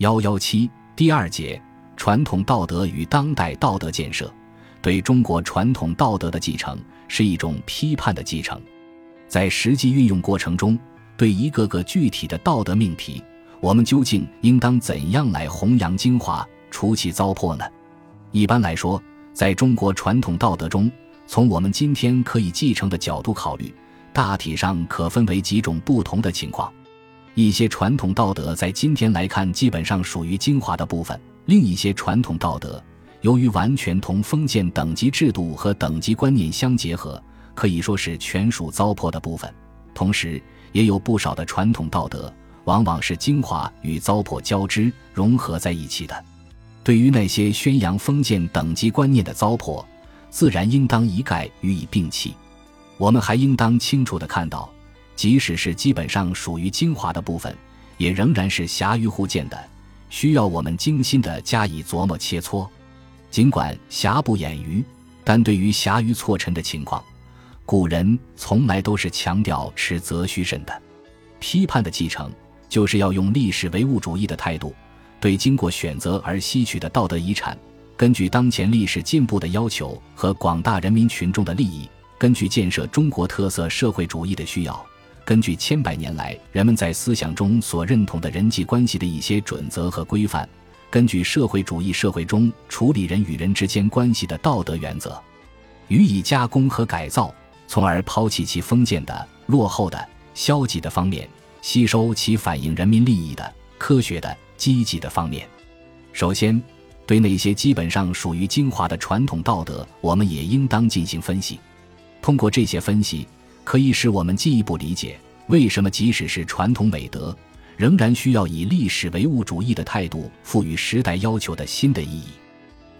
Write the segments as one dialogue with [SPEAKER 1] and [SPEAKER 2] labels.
[SPEAKER 1] 幺幺七第二节传统道德与当代道德建设，对中国传统道德的继承是一种批判的继承，在实际运用过程中，对一个个具体的道德命题，我们究竟应当怎样来弘扬精华，除其糟粕呢？一般来说，在中国传统道德中，从我们今天可以继承的角度考虑，大体上可分为几种不同的情况。一些传统道德在今天来看，基本上属于精华的部分；另一些传统道德，由于完全同封建等级制度和等级观念相结合，可以说是全属糟粕的部分。同时，也有不少的传统道德，往往是精华与糟粕交织融合在一起的。对于那些宣扬封建等级观念的糟粕，自然应当一概予以摒弃。我们还应当清楚地看到，即使是基本上属于精华的部分，也仍然是瑕于互见的，需要我们精心的加以琢磨切磋。尽管瑕不掩瑜，但对于瑕于错陈的情况，古人从来都是强调持则虚慎的。批判的继承，就是要用历史唯物主义的态度。对经过选择而吸取的道德遗产，根据当前历史进步的要求和广大人民群众的利益，根据建设中国特色社会主义的需要，根据千百年来人们在思想中所认同的人际关系的一些准则和规范，根据社会主义社会中处理人与人之间关系的道德原则，予以加工和改造，从而抛弃其封建的、落后的、消极的方面，吸收其反映人民利益的、科学的。积极的方面，首先，对那些基本上属于精华的传统道德，我们也应当进行分析。通过这些分析，可以使我们进一步理解为什么即使是传统美德，仍然需要以历史唯物主义的态度赋予时代要求的新的意义。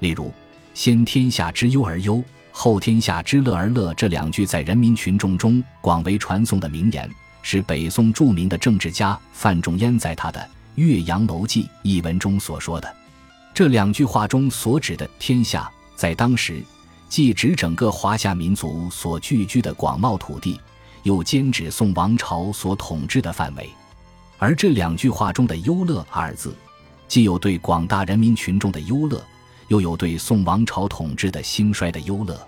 [SPEAKER 1] 例如，“先天下之忧而忧，后天下之乐而乐”这两句在人民群众中广为传颂的名言，是北宋著名的政治家范仲淹在他的。《岳阳楼记》一文中所说的这两句话中所指的天下，在当时既指整个华夏民族所聚居的广袤土地，又兼指宋王朝所统治的范围。而这两句话中的“忧乐”二字，既有对广大人民群众的忧乐，又有对宋王朝统治的兴衰的忧乐。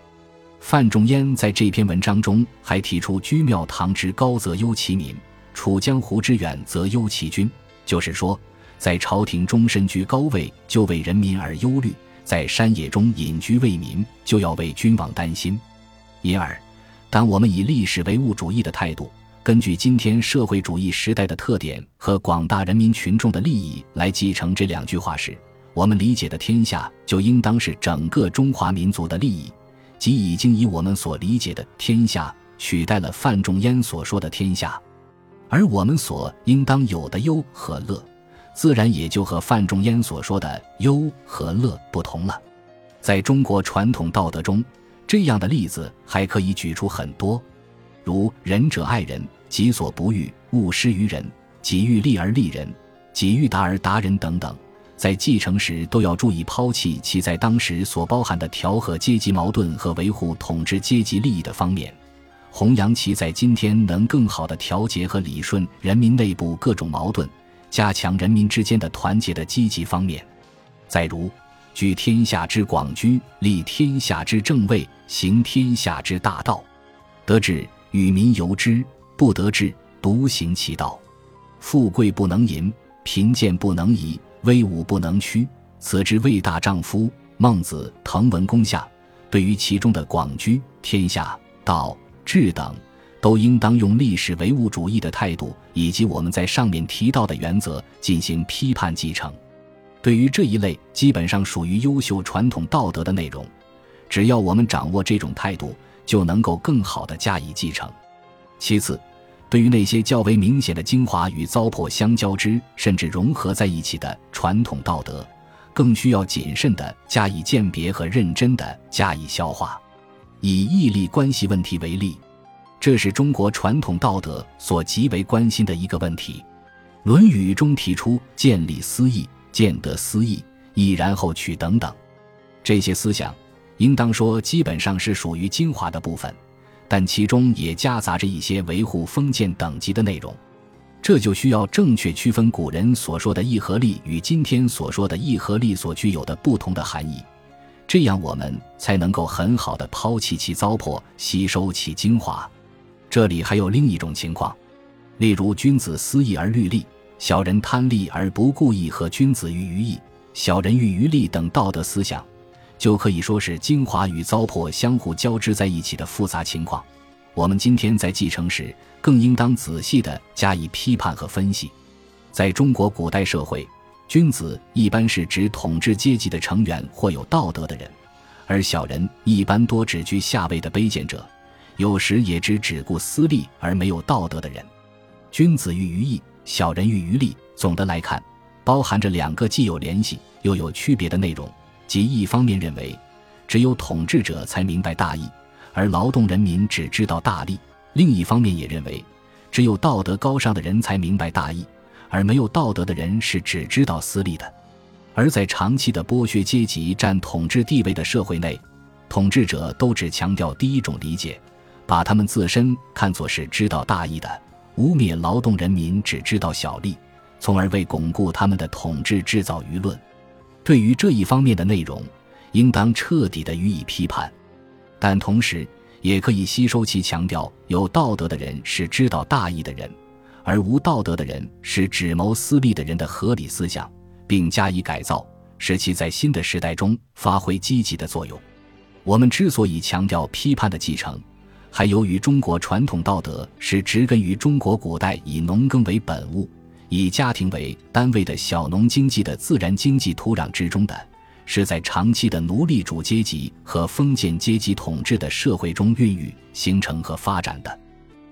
[SPEAKER 1] 范仲淹在这篇文章中还提出“居庙堂之高则忧其民，处江湖之远则忧其君”。就是说，在朝廷中身居高位，就为人民而忧虑；在山野中隐居为民，就要为君王担心。因而，当我们以历史唯物主义的态度，根据今天社会主义时代的特点和广大人民群众的利益来继承这两句话时，我们理解的天下就应当是整个中华民族的利益，即已经以我们所理解的天下取代了范仲淹所说的天下。而我们所应当有的忧和乐，自然也就和范仲淹所说的忧和乐不同了。在中国传统道德中，这样的例子还可以举出很多，如仁者爱人，己所不欲，勿施于人；己欲立而立人，己欲达而达人等等。在继承时，都要注意抛弃其在当时所包含的调和阶级矛盾和维护统治阶级利益的方面。弘扬其在今天能更好的调节和理顺人民内部各种矛盾，加强人民之间的团结的积极方面。再如，居天下之广居，立天下之正位，行天下之大道。得志与民由之，不得志独行其道。富贵不能淫，贫贱不能移，威武不能屈。此之谓大丈夫。孟子《滕文公下》对于其中的广居、天下、道。志等，都应当用历史唯物主义的态度，以及我们在上面提到的原则进行批判继承。对于这一类基本上属于优秀传统道德的内容，只要我们掌握这种态度，就能够更好的加以继承。其次，对于那些较为明显的精华与糟粕相交织，甚至融合在一起的传统道德，更需要谨慎的加以鉴别和认真的加以消化。以义利关系问题为例，这是中国传统道德所极为关心的一个问题。《论语》中提出“见利思义，见得思义，义然后取”等等，这些思想应当说基本上是属于精华的部分，但其中也夹杂着一些维护封建等级的内容。这就需要正确区分古人所说的义和利与今天所说的义和利所具有的不同的含义，这样我们才能够很好的抛弃其糟粕，吸收其精华。这里还有另一种情况，例如君子思义而虑利，小人贪利而不顾义和君子喻于义，小人喻于利等道德思想，就可以说是精华与糟粕相互交织在一起的复杂情况。我们今天在继承时，更应当仔细地加以批判和分析。在中国古代社会，君子一般是指统治阶级的成员或有道德的人，而小人一般多指居下位的卑贱者，有时也指只顾私利而没有道德的人。君子喻于义，小人喻于利。总的来看，包含着两个既有联系又有区别的内容，即一方面认为，只有统治者才明白大义。而劳动人民只知道大利，另一方面也认为，只有道德高尚的人才明白大义，而没有道德的人是只知道私利的。而在长期的剥削阶级占统治地位的社会内，统治者都只强调第一种理解，把他们自身看作是知道大义的，污蔑劳动人民只知道小利，从而为巩固他们的统治制造舆论。对于这一方面的内容，应当彻底的予以批判。但同时，也可以吸收其强调有道德的人是知道大义的人，而无道德的人是只谋私利的人的合理思想，并加以改造，使其在新的时代中发挥积极的作用。我们之所以强调批判的继承，还由于中国传统道德是植根于中国古代以农耕为本物、以家庭为单位的小农经济的自然经济土壤之中的。是在长期的奴隶主阶级和封建阶级统治的社会中孕育、形成和发展的，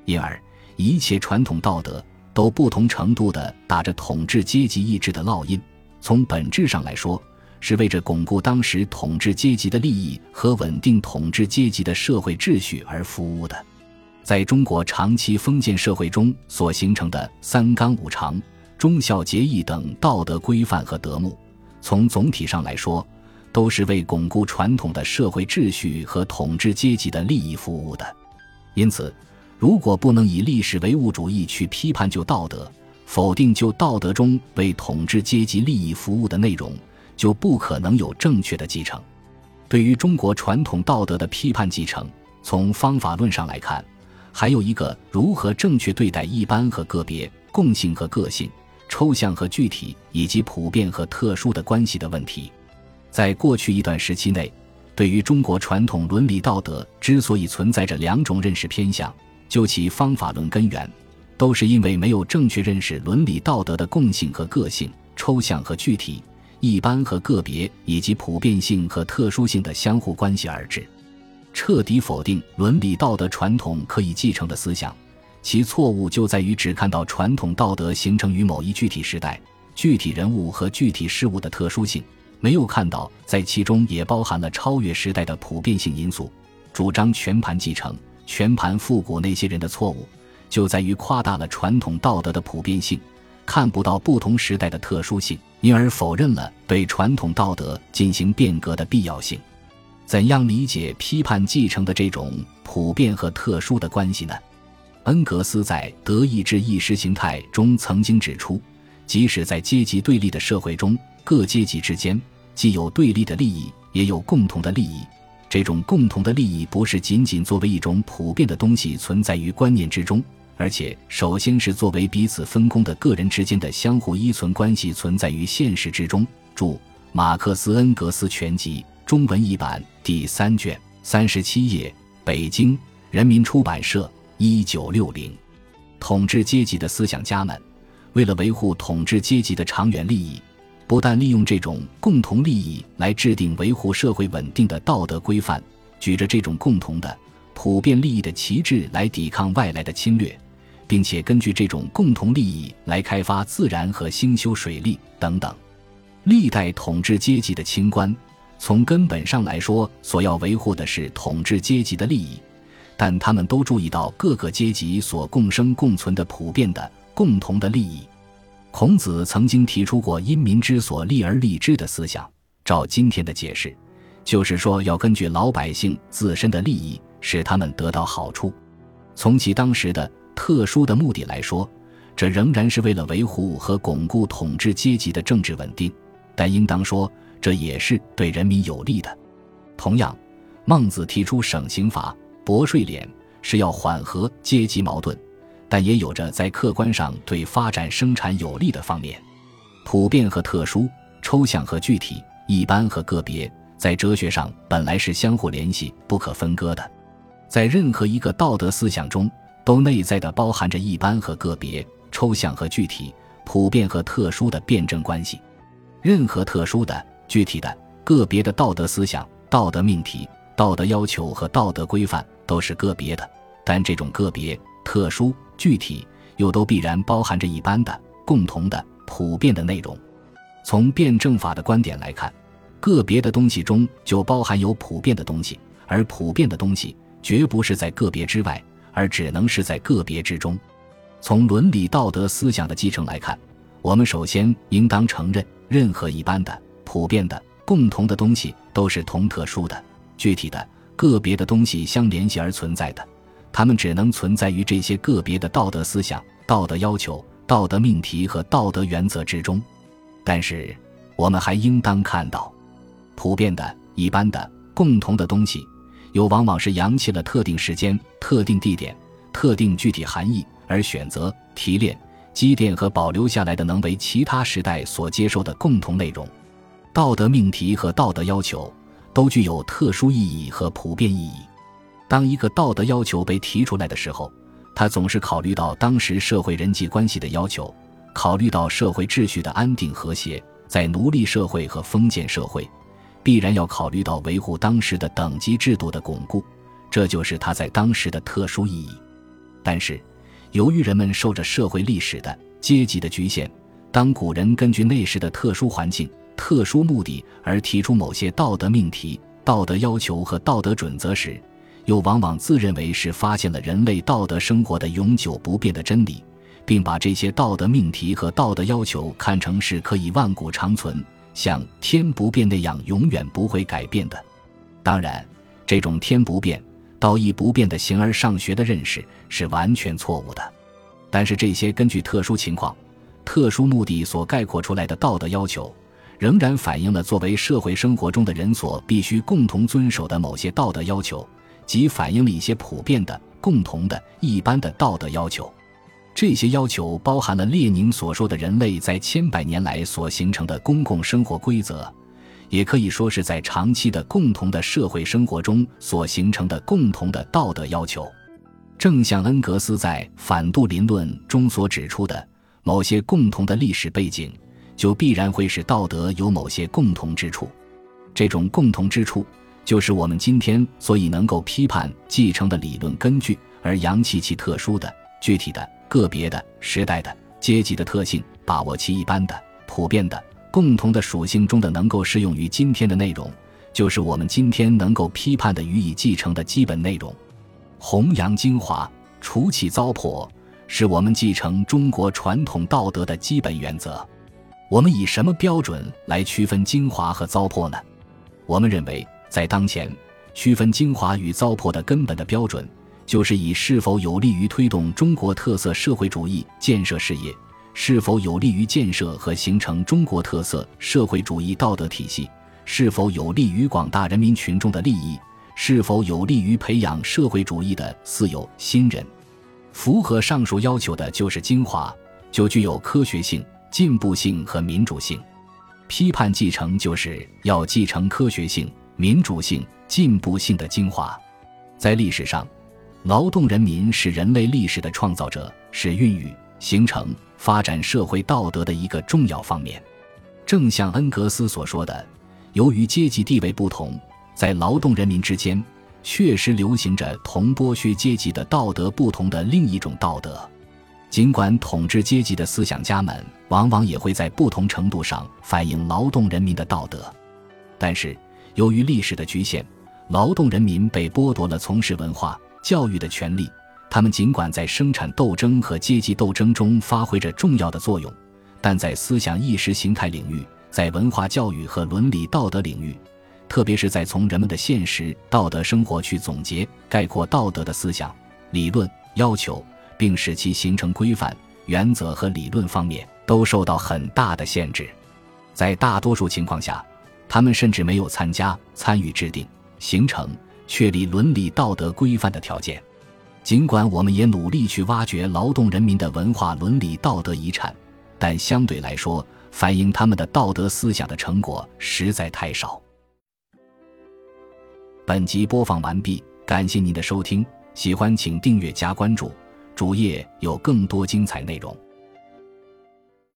[SPEAKER 1] 因而一切传统道德都不同程度地打着统治阶级意志的烙印。从本质上来说，是为着巩固当时统治阶级的利益和稳定统治阶级的社会秩序而服务的。在中国长期封建社会中所形成的三纲五常、忠孝节义等道德规范和德目。从总体上来说，都是为巩固传统的社会秩序和统治阶级的利益服务的。因此，如果不能以历史唯物主义去批判旧道德，否定旧道德中为统治阶级利益服务的内容，就不可能有正确的继承。对于中国传统道德的批判继承，从方法论上来看，还有一个如何正确对待一般和个别、共性和个性。抽象和具体，以及普遍和特殊的关系的问题，在过去一段时期内，对于中国传统伦理道德之所以存在着两种认识偏向，就其方法论根源，都是因为没有正确认识伦理道德的共性和个性、抽象和具体、一般和个别以及普遍性和特殊性的相互关系而致，彻底否定伦理道德传统可以继承的思想。其错误就在于只看到传统道德形成于某一具体时代、具体人物和具体事物的特殊性，没有看到在其中也包含了超越时代的普遍性因素。主张全盘继承、全盘复古那些人的错误，就在于夸大了传统道德的普遍性，看不到不同时代的特殊性，因而否认了对传统道德进行变革的必要性。怎样理解批判继承的这种普遍和特殊的关系呢？恩格斯在《德意志意识形态》中曾经指出，即使在阶级对立的社会中，各阶级之间既有对立的利益，也有共同的利益。这种共同的利益不是仅仅作为一种普遍的东西存在于观念之中，而且首先是作为彼此分工的个人之间的相互依存关系存在于现实之中。注《马克思恩格斯全集》中文译版第三卷三十七页，北京人民出版社。一九六零，统治阶级的思想家们，为了维护统治阶级的长远利益，不但利用这种共同利益来制定维护社会稳定的道德规范，举着这种共同的普遍利益的旗帜来抵抗外来的侵略，并且根据这种共同利益来开发自然和兴修水利等等。历代统治阶级的清官，从根本上来说，所要维护的是统治阶级的利益。但他们都注意到各个阶级所共生共存的普遍的共同的利益。孔子曾经提出过“因民之所利而利之”的思想。照今天的解释，就是说要根据老百姓自身的利益，使他们得到好处。从其当时的特殊的目的来说，这仍然是为了维护和巩固统治阶级的政治稳定，但应当说，这也是对人民有利的。同样，孟子提出省刑罚、薄税敛，是要缓和阶级矛盾，但也有着在客观上对发展生产有利的方面。普遍和特殊、抽象和具体、一般和个别，在哲学上本来是相互联系、不可分割的。在任何一个道德思想中，都内在的包含着一般和个别、抽象和具体、普遍和特殊的辩证关系。任何特殊的、具体的、个别的道德思想、道德命题、道德要求和道德规范都是个别的，但这种个别、特殊、具体又都必然包含着一般的、共同的。普遍的内容，从辩证法的观点来看，个别的东西中就包含有普遍的东西，而普遍的东西绝不是在个别之外，而只能是在个别之中。从伦理道德思想的继承来看，我们首先应当承认，任何一般的、普遍的、共同的东西都是同特殊的、具体的、个别的东西相联系而存在的，它们只能存在于这些个别的道德思想、道德要求。道德命题和道德原则之中，但是我们还应当看到，普遍的、一般的、共同的东西，又往往是扬弃了特定时间、特定地点、特定具体含义而选择提炼、积淀和保留下来的，能为其他时代所接受的共同内容。道德命题和道德要求都具有特殊意义和普遍意义。当一个道德要求被提出来的时候，他总是考虑到当时社会人际关系的要求，考虑到社会秩序的安定和谐，在奴隶社会和封建社会，必然要考虑到维护当时的等级制度的巩固，这就是他在当时的特殊意义。但是，由于人们受着社会历史的阶级的局限，当古人根据那时的特殊环境、特殊目的而提出某些道德命题、道德要求和道德准则时，又往往自认为是发现了人类道德生活的永久不变的真理，并把这些道德命题和道德要求看成是可以万古长存，像天不变那样永远不会改变的。当然，这种天不变、道义不变的形而上学的认识是完全错误的。但是，这些根据特殊情况、特殊目的所概括出来的道德要求，仍然反映了作为社会生活中的人所必须共同遵守的某些道德要求。即反映了一些普遍的、共同的、一般的道德要求，这些要求包含了列宁所说的人类在千百年来所形成的公共生活规则，也可以说是在长期的共同的社会生活中所形成的共同的道德要求。正像恩格斯在《反杜林论》中所指出的，某些共同的历史背景，就必然会使道德有某些共同之处。这种共同之处。就是我们今天所以能够批判继承的理论根据，而扬弃其特殊的、具体的、个别的、时代的、阶级的特性，把握其一般的、普遍的、共同的属性中的能够适用于今天的内容，就是我们今天能够批判的予以继承的基本内容。弘扬精华，除其糟粕，是我们继承中国传统道德的基本原则。我们以什么标准来区分精华和糟粕呢？我们认为。在当前，区分精华与糟粕的根本的标准，就是以是否有利于推动中国特色社会主义建设事业，是否有利于建设和形成中国特色社会主义道德体系，是否有利于广大人民群众的利益，是否有利于培养社会主义的四有新人。符合上述要求的就是精华，就具有科学性、进步性和民主性。批判继承就是要继承科学性。民主性、进步性的精华，在历史上，劳动人民是人类历史的创造者，是孕育、形成、发展社会道德的一个重要方面。正像恩格斯所说的，由于阶级地位不同，在劳动人民之间确实流行着同剥削阶级的道德不同的另一种道德。尽管统治阶级的思想家们往往也会在不同程度上反映劳动人民的道德，但是。由于历史的局限，劳动人民被剥夺了从事文化教育的权利。他们尽管在生产斗争和阶级斗争中发挥着重要的作用，但在思想意识形态领域，在文化教育和伦理道德领域，特别是在从人们的现实道德生活去总结概括道德的思想理论要求，并使其形成规范，原则和理论方面都受到很大的限制。在大多数情况下，他们甚至没有参加、参与制定、形成、确立伦理道德规范的条件。尽管我们也努力去挖掘劳动人民的文化伦理道德遗产，但相对来说，反映他们的道德思想的成果实在太少。本集播放完毕，感谢您的收听，喜欢请订阅加关注，主页有更多精彩内容。